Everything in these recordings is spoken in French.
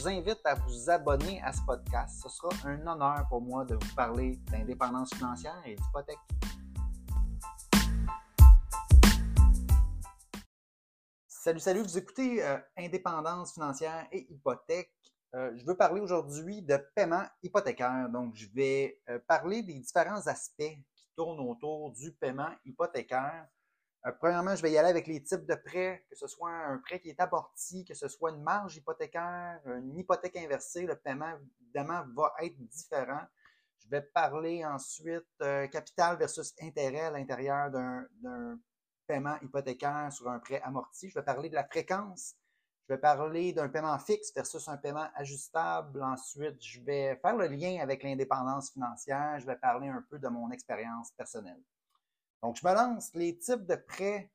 Vous invite à vous abonner à ce podcast. Ce sera un honneur pour moi de vous parler d'indépendance financière et d'hypothèque. Salut, salut, vous écoutez euh, Indépendance financière et hypothèque. Euh, je veux parler aujourd'hui de paiement hypothécaire. Donc, je vais euh, parler des différents aspects qui tournent autour du paiement hypothécaire. Euh, premièrement, je vais y aller avec les types de prêts, que ce soit un prêt qui est amorti, que ce soit une marge hypothécaire, une hypothèque inversée. Le paiement, évidemment, va être différent. Je vais parler ensuite capital versus intérêt à l'intérieur d'un paiement hypothécaire sur un prêt amorti. Je vais parler de la fréquence je vais parler d'un paiement fixe versus un paiement ajustable. Ensuite, je vais faire le lien avec l'indépendance financière. Je vais parler un peu de mon expérience personnelle. Donc, je me lance. Les types de prêts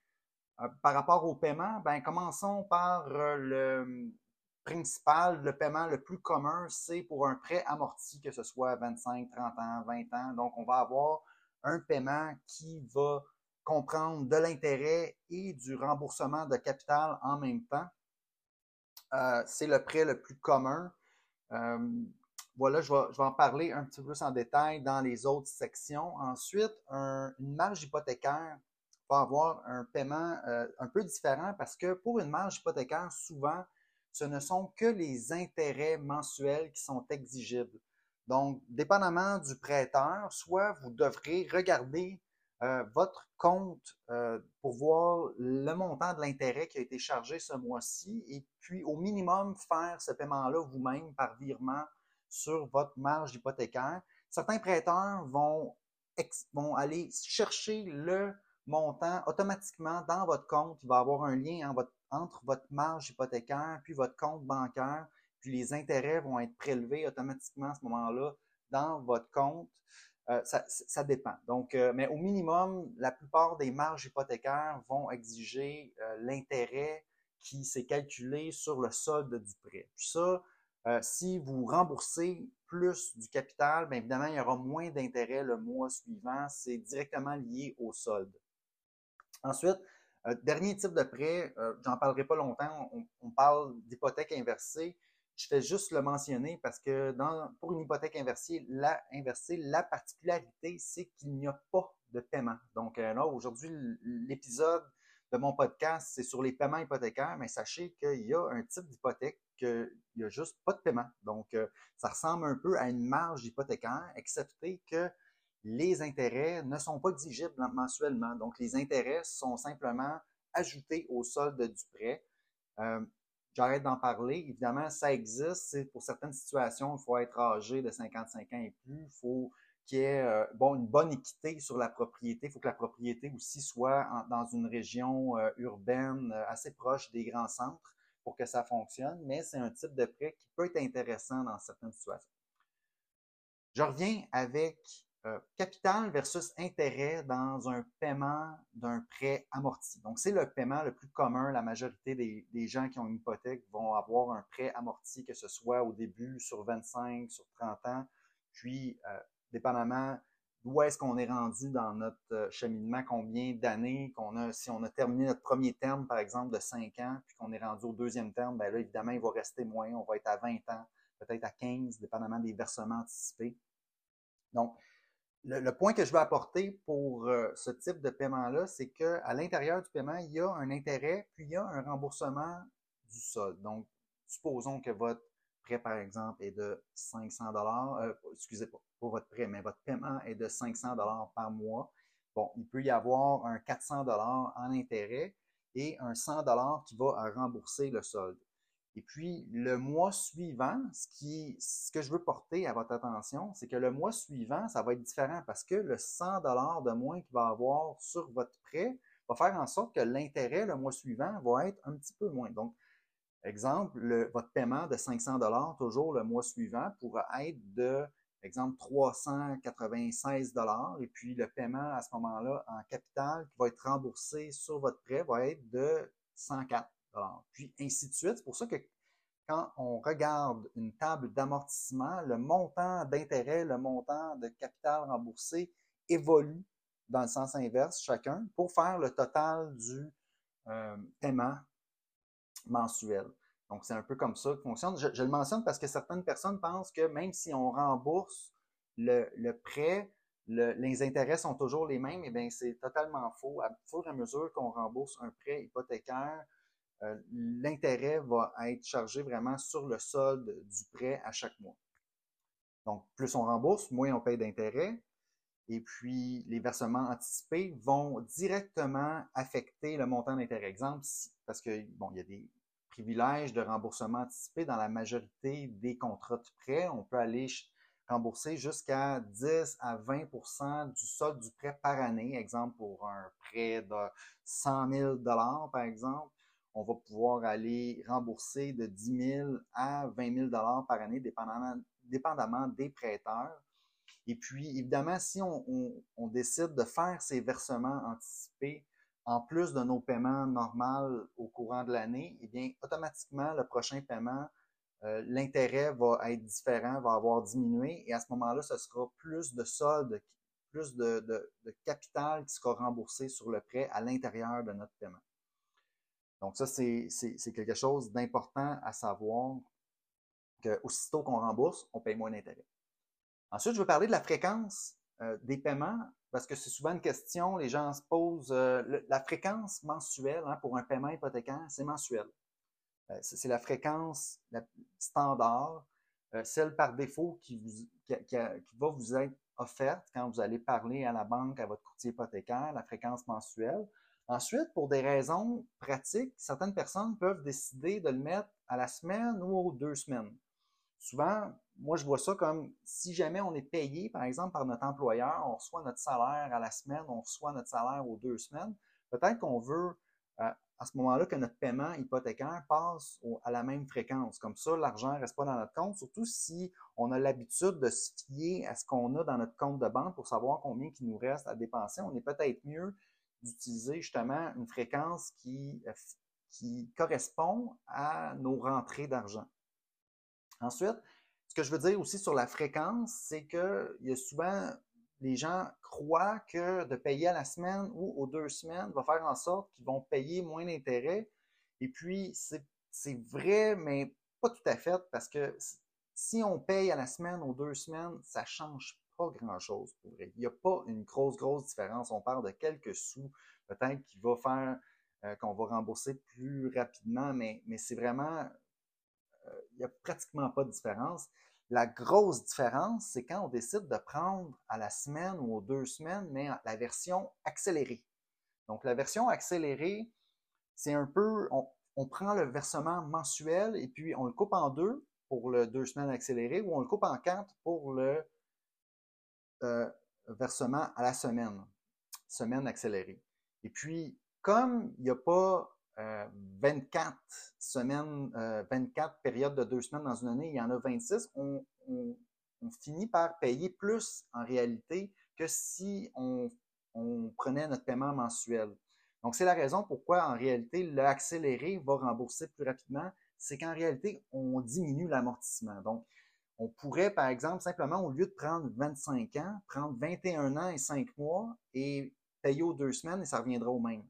euh, par rapport au paiement, ben, commençons par euh, le principal, le paiement le plus commun, c'est pour un prêt amorti, que ce soit 25, 30 ans, 20 ans. Donc, on va avoir un paiement qui va comprendre de l'intérêt et du remboursement de capital en même temps. Euh, c'est le prêt le plus commun. Voilà, je vais, en parler un petit peu plus en détail dans les autres sections. Ensuite, une marge hypothécaire va avoir un paiement euh, un peu différent parce que pour une marge hypothécaire, souvent, ce ne sont que les intérêts mensuels qui sont exigibles. Donc, dépendamment du prêteur, soit vous devrez regarder euh, votre compte euh, pour voir le montant de l'intérêt qui a été chargé ce mois-ci et puis au minimum faire ce paiement-là vous-même par virement sur votre marge hypothécaire. Certains prêteurs vont, aller chercher le montant automatiquement dans votre compte. Il va y avoir un lien entre votre marge hypothécaire puis votre compte bancaire, puis les intérêts vont être prélevés automatiquement à ce moment-là dans votre compte. Euh, ça, dépend. Donc, euh, mais au minimum, la plupart des marges hypothécaires vont exiger euh, l'intérêt qui s'est calculé sur le solde du prêt. Puis ça, si vous remboursez plus du capital, bien évidemment, il y aura moins d'intérêt le mois suivant. C'est directement lié au solde. Ensuite, dernier type de prêt, j'en parlerai pas longtemps, on, parle d'hypothèque inversée. Je fais juste le mentionner parce que pour une hypothèque inversée, la, inversée, la particularité, c'est qu'il n'y a pas de paiement. Donc euh, là, aujourd'hui, l'épisode de mon podcast, c'est sur les paiements hypothécaires, mais sachez qu'il y a un type d'hypothèque qu'il n'y a juste pas de paiement. Donc, euh, ça ressemble un peu à une marge hypothécaire, excepté que les intérêts ne sont pas exigibles mensuellement. Donc, les intérêts sont simplement ajoutés au solde du prêt. Euh, j'arrête d'en parler. Évidemment, ça existe. Pour certaines situations, il faut être âgé de 55 ans et plus. Il faut qu'il y ait euh, une bonne équité sur la propriété. Il faut que la propriété aussi soit dans une région urbaine assez proche des grands centres pour que ça fonctionne. Mais c'est un type de prêt qui peut être intéressant dans certaines situations. Je reviens avec euh, capital versus intérêt dans un paiement d'un prêt amorti. Donc, c'est le paiement le plus commun. La majorité des, gens qui ont une hypothèque vont avoir un prêt amorti, que ce soit au début sur 25, sur 30 ans, puis, euh, dépendamment d'où est-ce qu'on est rendu dans notre euh, cheminement, combien d'années qu'on a, si on a terminé notre premier terme, par exemple, de 5 ans, puis qu'on est rendu au deuxième terme, ben là, évidemment, il va rester moins. On va être à 20 ans, peut-être à 15, dépendamment des versements anticipés. Donc, le, point que je veux apporter pour euh, ce type de paiement-là, c'est qu'à l'intérieur du paiement, il y a un intérêt, puis il y a un remboursement du solde. Donc, supposons que votre prêt, par exemple, est de 500 dollars, euh, excusez pas, pas votre prêt, mais votre paiement est de 500 dollars par mois. Bon, il peut y avoir un 400 dollars en intérêt et un 100 dollars qui va rembourser le solde. Et puis, le mois suivant, ce, ce que je veux porter à votre attention, c'est que le mois suivant, ça va être différent parce que le 100 de moins qu'il va avoir sur votre prêt va faire en sorte que l'intérêt le mois suivant va être un petit peu moins. Donc, exemple, votre paiement de 500 toujours le mois suivant pourra être de, exemple 396 dollars et puis le paiement à ce moment-là en capital qui va être remboursé sur votre prêt va être de 104 dollars. Puis ainsi de suite. C'est pour ça que quand on regarde une table d'amortissement, le montant d'intérêt, le montant de capital remboursé évolue dans le sens inverse chacun pour faire le total du euh, paiement mensuel. Donc, c'est un peu comme ça que fonctionne. Je, le mentionne parce que certaines personnes pensent que même si on rembourse le, prêt, les intérêts sont toujours les mêmes. Eh bien, c'est totalement faux. À fur et à mesure qu'on rembourse un prêt hypothécaire, euh, l'intérêt va être chargé vraiment sur le solde du prêt à chaque mois. Donc, plus on rembourse, moins on paye d'intérêt. Et puis, les versements anticipés vont directement affecter le montant d'intérêt. Exemple, parce que, bon, il y a des privilège de remboursement anticipé dans la majorité des contrats de prêt. On peut aller rembourser jusqu'à 10 à 20% du solde du prêt par année. Exemple, pour un prêt de 100 000 par exemple, on va pouvoir aller rembourser de 10 000 à 20 000 par année, dépendamment, dépendamment des prêteurs. Et puis, évidemment, si on, décide de faire ces versements anticipés en plus de nos paiements normaux au courant de l'année, eh bien, automatiquement, le prochain paiement, euh, l'intérêt va être différent, va avoir diminué, et à ce moment-là, ce sera plus de solde, plus de, capital qui sera remboursé sur le prêt à l'intérieur de notre paiement. Donc ça, c'est quelque chose d'important à savoir que aussitôt qu'on rembourse, on paye moins d'intérêt. Ensuite, je veux parler de la fréquence euh, des paiements parce que c'est souvent une question, les gens se posent, euh, la fréquence mensuelle hein, pour un paiement hypothécaire, c'est mensuel. Euh, c'est la fréquence standard, celle par défaut qui, va vous être offerte quand vous allez parler à la banque, à votre courtier hypothécaire, la fréquence mensuelle. Ensuite, pour des raisons pratiques, certaines personnes peuvent décider de le mettre à la semaine ou aux deux semaines. Souvent, moi, je vois ça comme si jamais on est payé, par exemple, par notre employeur, on reçoit notre salaire à la semaine, on reçoit notre salaire aux deux semaines, peut-être qu'on veut euh, à ce moment-là que notre paiement hypothécaire passe à la même fréquence. Comme ça, l'argent ne reste pas dans notre compte, surtout si on a l'habitude de se fier à ce qu'on a dans notre compte de banque pour savoir combien il nous reste à dépenser. On est peut-être mieux d'utiliser justement une fréquence qui, euh, qui correspond à nos rentrées d'argent. Ensuite, ce que je veux dire aussi sur la fréquence, c'est que il y a souvent les gens croient que de payer à la semaine ou aux deux semaines va faire en sorte qu'ils vont payer moins d'intérêt. Et puis, c'est vrai, mais pas tout à fait, parce que si on paye à la semaine ou aux deux semaines, ça change pas grand-chose pour vrai. Il n'y a pas une grosse, grosse différence. On parle de quelques sous, peut-être qui va faire euh, qu'on va rembourser plus rapidement, mais, c'est vraiment, il n'y a pratiquement pas de différence. La grosse différence, c'est quand on décide de prendre à la semaine ou aux deux semaines, mais la version accélérée. Donc, la version accélérée, c'est un peu, on, prend le versement mensuel et puis on le coupe en deux pour le deux semaines accéléré ou on le coupe en quatre pour le euh, versement à la semaine, semaine accélérée. Et puis, comme il n'y a pas 24 euh, semaines, 24 euh, périodes de deux semaines dans une année, il y en a 26, on, finit par payer plus en réalité que si on, prenait notre paiement mensuel. Donc, c'est la raison pourquoi, en réalité, l'accéléré va rembourser plus rapidement. C'est qu'en réalité, on diminue l'amortissement. Donc, on pourrait, par exemple, simplement, au lieu de prendre 25 ans, prendre 21 ans et 5 mois et payer aux deux semaines et ça reviendra au même.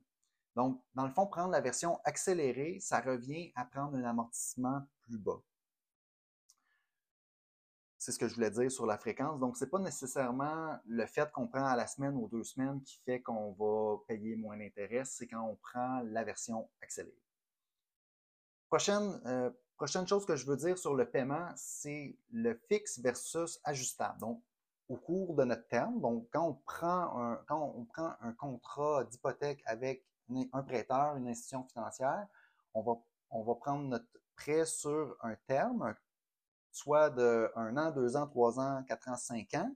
Donc, dans le fond, prendre la version accélérée, ça revient à prendre un amortissement plus bas. C'est ce que je voulais dire sur la fréquence. Donc, ce n'est pas nécessairement le fait qu'on prend à la semaine ou deux semaines qui fait qu'on va payer moins d'intérêt, c'est quand on prend la version accélérée. Prochaine, euh, chose que je veux dire sur le paiement, c'est le fixe versus ajustable. Donc, au cours de notre terme, donc quand on prend un contrat d'hypothèque avec un prêteur, une institution financière, on va, prendre notre prêt sur un terme, soit de un an, deux ans, trois ans, quatre ans, cinq ans.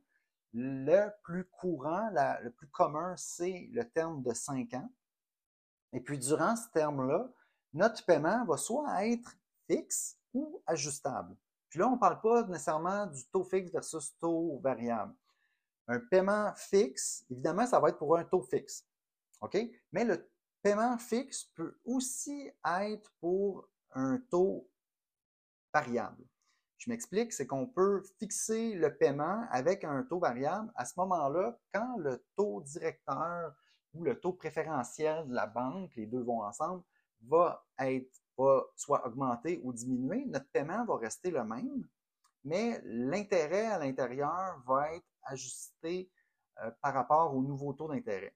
Le plus courant, le plus commun, c'est le terme de cinq ans. Et puis, durant ce terme-là, notre paiement va soit être fixe ou ajustable. Puis là, on ne parle pas nécessairement du taux fixe versus taux variable. Un paiement fixe, évidemment, ça va être pour un taux fixe. OK? Mais le paiement fixe peut aussi être pour un taux variable. Je m'explique, c'est qu'on peut fixer le paiement avec un taux variable. À ce moment-là, quand le taux directeur ou le taux préférentiel de la banque, les deux vont ensemble, va être soit augmenter ou diminuer, notre paiement va rester le même, mais l'intérêt à l'intérieur va être ajusté euh, par rapport au nouveau taux d'intérêt.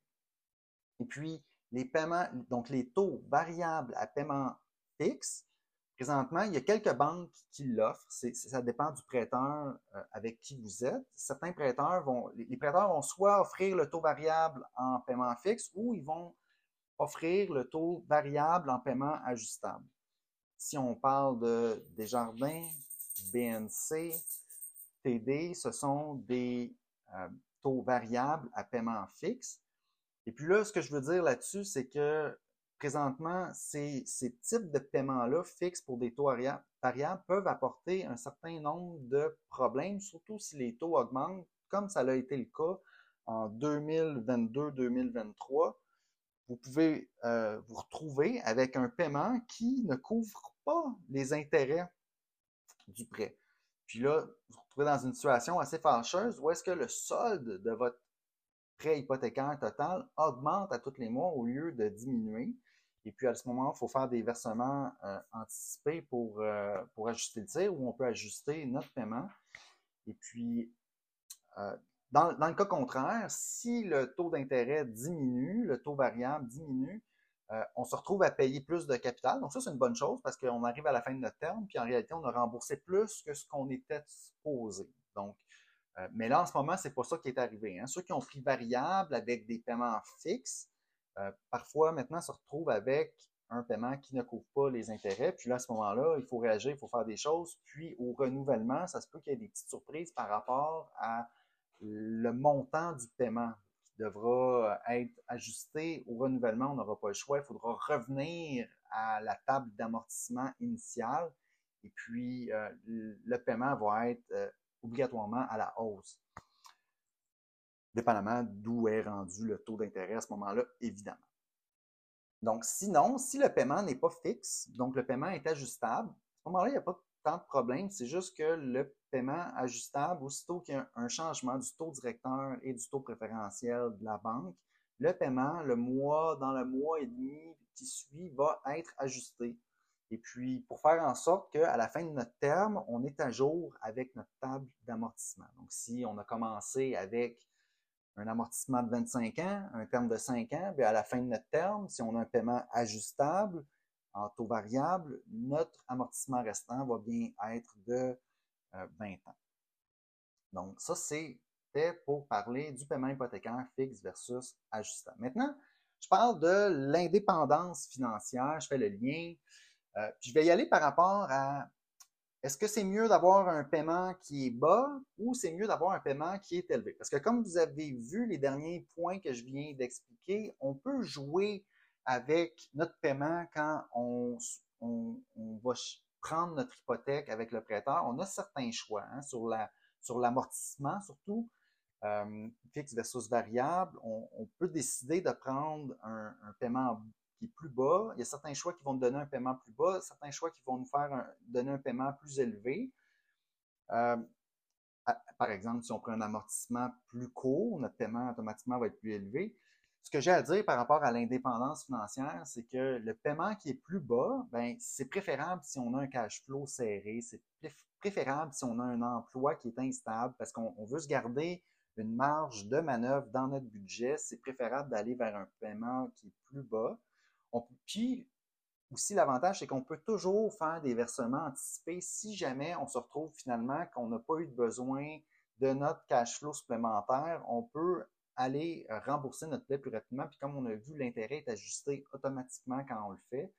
Et puis, les paiements, donc les taux variables à paiement fixe, présentement, il y a quelques banques qui l'offrent. Ça dépend du prêteur euh, avec qui vous êtes. Certains prêteurs vont, les prêteurs vont soit offrir le taux variable en paiement fixe ou ils vont offrir le taux variable en paiement ajustable. Si on parle de Desjardins, BNC, TD, ce sont des euh, taux variables à paiement fixe. Et puis là, ce que je veux dire là-dessus, c'est que présentement, ces, types de paiements-là fixes pour des taux variables peuvent apporter un certain nombre de problèmes, surtout si les taux augmentent, comme ça a été le cas en 2022-2023. Vous pouvez euh, vous retrouver avec un paiement qui ne couvre pas les intérêts du prêt. Puis là, vous vous retrouvez dans une situation assez fâcheuse où est-ce que le solde de votre hypothécaire total augmente à tous les mois au lieu de diminuer. Et puis à ce moment, il faut faire des versements euh, anticipés pour, euh, pour ajuster le tir ou on peut ajuster notre paiement. Et puis, euh, dans, le cas contraire, si le taux d'intérêt diminue, le taux variable diminue, on se retrouve à payer plus de capital. Donc ça, c'est une bonne chose parce qu'on arrive à la fin de notre terme, puis en réalité, on a remboursé plus que ce qu'on était supposé. Donc, mais là, en ce moment, c'est pas ça qui est arrivé. Hein. Ceux qui ont pris variable avec des paiements fixes, euh, parfois, maintenant, se retrouve avec un paiement qui ne couvre pas les intérêts. Puis là, à ce moment-là, il faut réagir, il faut faire des choses. Puis au renouvellement, ça se peut qu'il y ait des petites surprises par rapport à le montant du paiement qui devra être ajusté au renouvellement. On n'aura pas le choix. Il faudra revenir à la table d'amortissement initiale. Et puis, euh, le paiement va être euh, obligatoirement à la hausse dépendamment d'où est rendu le taux d'intérêt à ce moment-là, évidemment. Donc, sinon, si le paiement n'est pas fixe, donc le paiement est ajustable, à ce moment-là, il n'y a pas tant de problème. C'est juste que le paiement ajustable, aussitôt qu'il y a un changement du taux directeur et du taux préférentiel de la banque, le paiement, le mois, dans le mois et demi qui suit, va être ajusté. Et puis, pour faire en sorte qu'à la fin de notre terme, on est à jour avec notre table d'amortissement. Donc, si on a commencé avec un amortissement de 25 ans, un terme de 5 ans, bien à la fin de notre terme, si on a un paiement ajustable en taux variable, notre amortissement restant va bien être de 20 euh, ans. Donc, ça, c'était pour parler du paiement hypothécaire fixe versus ajustable. Maintenant, je parle de l'indépendance financière, je fais le lien. Euh, je vais y aller par rapport à est-ce que c'est mieux d'avoir un paiement qui est bas ou c'est mieux d'avoir un paiement qui est élevé? Parce que comme vous avez vu les derniers points que je viens d'expliquer, on peut jouer avec notre paiement quand on, va prendre notre hypothèque avec le prêteur. On a certains choix hein, sur la sur l'amortissement surtout, euh, fixe versus variable. On, peut décider de prendre un, un paiement plus bas. Il y a certains choix qui vont nous donner un paiement plus bas, certains choix qui vont nous faire donner un paiement plus élevé. Euh, par exemple, si on prend un amortissement plus court, notre paiement automatiquement va être plus élevé. Ce que j'ai à dire par rapport à l'indépendance financière, c'est que le paiement qui est plus bas, ben, c'est préférable si on a un cash flow serré, c'est préférable si on a un emploi qui est instable parce qu'on veut se garder une marge de manœuvre dans notre budget. C'est préférable d'aller vers un paiement qui est plus bas. Puis aussi, l'avantage, c'est qu'on peut toujours faire des versements anticipés si jamais on se retrouve finalement qu'on n'a pas eu de besoin de notre cash flow supplémentaire. On peut aller rembourser notre dette plus rapidement. Puis comme on a vu, l'intérêt est ajusté automatiquement quand on le fait.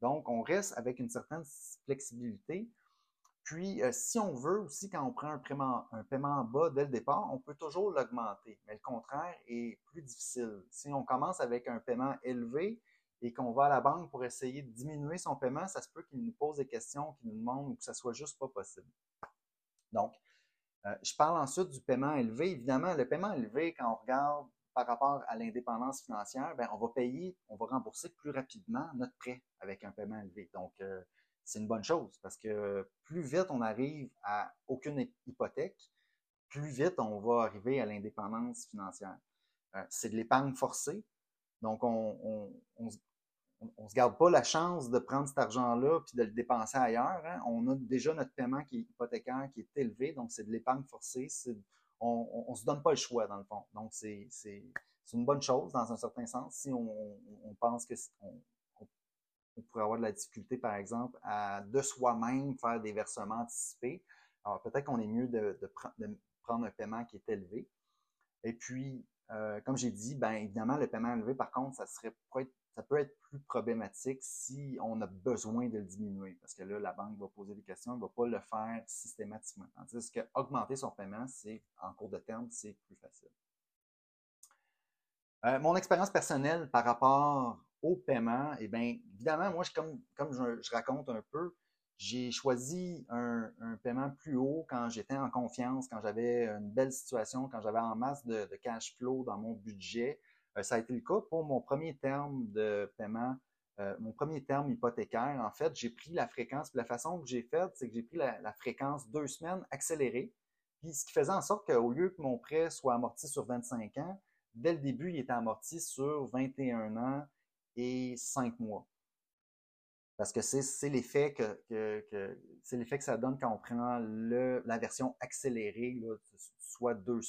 Donc, on reste avec une certaine flexibilité. Puis, euh, si on veut aussi, quand on prend un paiement, un paiement bas dès le départ, on peut toujours l'augmenter. Mais le contraire est plus difficile. Si on commence avec un paiement élevé, et qu'on va à la banque pour essayer de diminuer son paiement, ça se peut qu'il nous pose des questions, qu'il nous demande ou que ça soit juste pas possible. Donc, euh, je parle ensuite du paiement élevé. Évidemment, le paiement élevé, quand on regarde par rapport à l'indépendance financière, ben, on va payer, on va rembourser plus rapidement notre prêt avec un paiement élevé. Donc, euh, c'est une bonne chose parce que plus vite on arrive à aucune hypothèque, plus vite on va arriver à l'indépendance financière. Euh, c'est de l'épargne forcée. Donc, on, on, se garde pas la chance de prendre cet argent-là puis de le dépenser ailleurs. Hein. On a déjà notre paiement qui est hypothécaire, qui est élevé, donc c'est de l'épargne forcée. On ne se donne pas le choix, dans le fond. Donc, c'est une bonne chose dans un certain sens. Si on, pense que on, pourrait avoir de la difficulté, par exemple, à de soi-même faire des versements anticipés, alors peut-être qu'on est mieux de, prendre un paiement qui est élevé. Et puis, euh, comme j'ai dit, ben évidemment, le paiement élevé, par contre, ça serait être ça peut être plus problématique si on a besoin de le diminuer, parce que là, la banque va poser des questions, elle ne va pas le faire systématiquement. Tandis que augmenter son paiement, c'est en cours de terme, c'est plus facile. Euh, mon expérience personnelle par rapport au paiement, eh bien, évidemment, moi, comme je, raconte un peu, j'ai choisi un, paiement plus haut quand j'étais en confiance, quand j'avais une belle situation, quand j'avais en masse de cash flow dans mon budget. Euh, ça a été le cas pour mon premier terme de paiement, euh, mon premier terme hypothécaire. En fait, j'ai pris la fréquence. la façon que j'ai faite, c'est que j'ai pris la, fréquence deux semaines accélérée. Puis ce qui faisait en sorte qu'au lieu que mon prêt soit amorti sur 25 ans, dès le début, il était amorti sur 21 ans et 5 mois. Parce que c'est l'effet que, c'est l'effet que ça donne quand on prend le, la version accélérée, soit deux,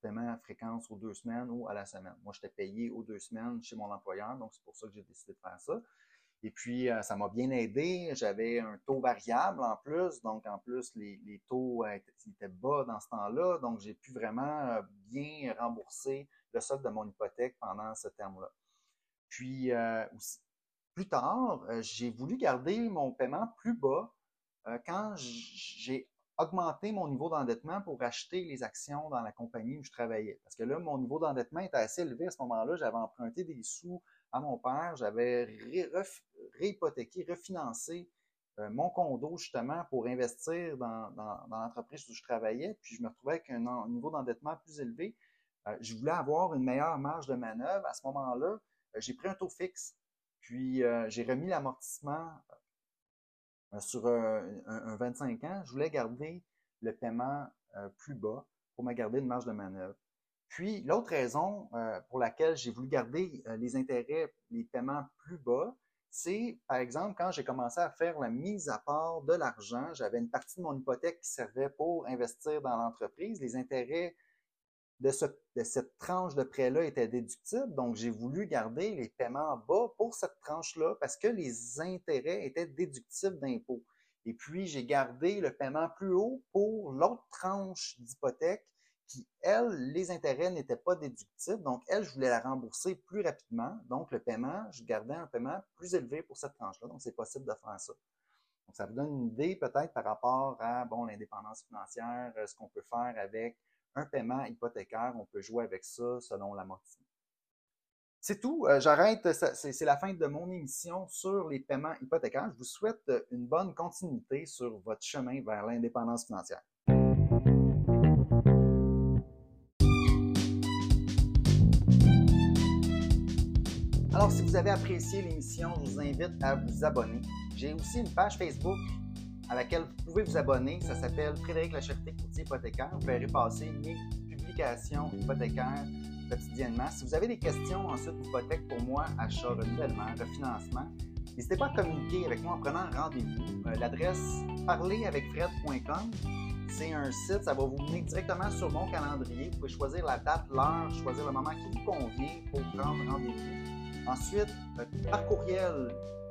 paiement à fréquence aux deux semaines ou à la semaine. Moi, j'étais payé aux deux semaines chez mon employeur, donc c'est pour ça que j'ai décidé de faire ça. Et puis, euh, ça m'a bien aidé. J'avais un taux variable en plus, donc en plus, les, taux étaient bas dans ce temps-là, donc j'ai pu vraiment euh, bien rembourser le solde de mon hypothèque pendant ce terme-là. Puis, euh, plus tard, j'ai voulu garder mon paiement plus bas quand j'ai augmenter mon niveau d'endettement pour acheter les actions dans la compagnie où je travaillais. Parce que là, mon niveau d'endettement était assez élevé à ce moment-là. J'avais emprunté des sous à mon père, j'avais réhypothéqué, refinancé euh, mon condo justement pour investir dans, l'entreprise où je travaillais. Puis je me retrouvais avec un, niveau d'endettement plus élevé. Euh, je voulais avoir une meilleure marge de manœuvre. À ce moment-là, euh, j'ai pris un taux fixe. Puis j'ai remis l'amortissement sur un, 25 ans, je voulais garder le paiement euh, plus bas pour me garder une marge de manœuvre. Puis, l'autre raison euh, pour laquelle j'ai voulu garder les intérêts, les paiements plus bas, c'est, par exemple, quand j'ai commencé à faire la mise à part de l'argent, j'avais une partie de mon hypothèque qui servait pour investir dans l'entreprise. Les intérêts de, cette tranche de prêt-là était déductible. Donc, j'ai voulu garder les paiements bas pour cette tranche-là parce que les intérêts étaient déductibles d'impôts. Et puis, j'ai gardé le paiement plus haut pour l'autre tranche d'hypothèque qui, elle, les intérêts n'étaient pas déductibles. Donc, elle, je voulais la rembourser plus rapidement. Donc, le paiement, je gardais un paiement plus élevé pour cette tranche-là. Donc, c'est possible de faire ça. Donc, ça vous donne une idée peut-être par rapport à, l'indépendance financière, euh, ce qu'on peut faire avec un paiement hypothécaire, on peut jouer avec ça selon l'amortissement. C'est tout. Euh, j'arrête. C'est la fin de mon émission sur les paiements hypothécaires. Je vous souhaite une bonne continuité sur votre chemin vers l'indépendance financière. Alors, si vous avez apprécié l'émission, je vous invite à vous abonner. J'ai aussi une page Facebook à laquelle vous pouvez vous abonner. Ça s'appelle Frédéric Lacharité Courtier Hypothécaire. Vous verrez passer mes publications hypothécaires quotidiennement. Si vous avez des questions ensuite d'hypothèque pour moi, achat, renouvellement, refinancement, n'hésitez pas à communiquer avec moi en prenant rendez-vous. Euh, l'adresse parleravecfred.com. C'est un site, ça va vous mener directement sur mon calendrier. Vous pouvez choisir la date, l'heure, choisir le moment qui vous convient pour prendre rendez-vous. Ensuite, euh, par courriel,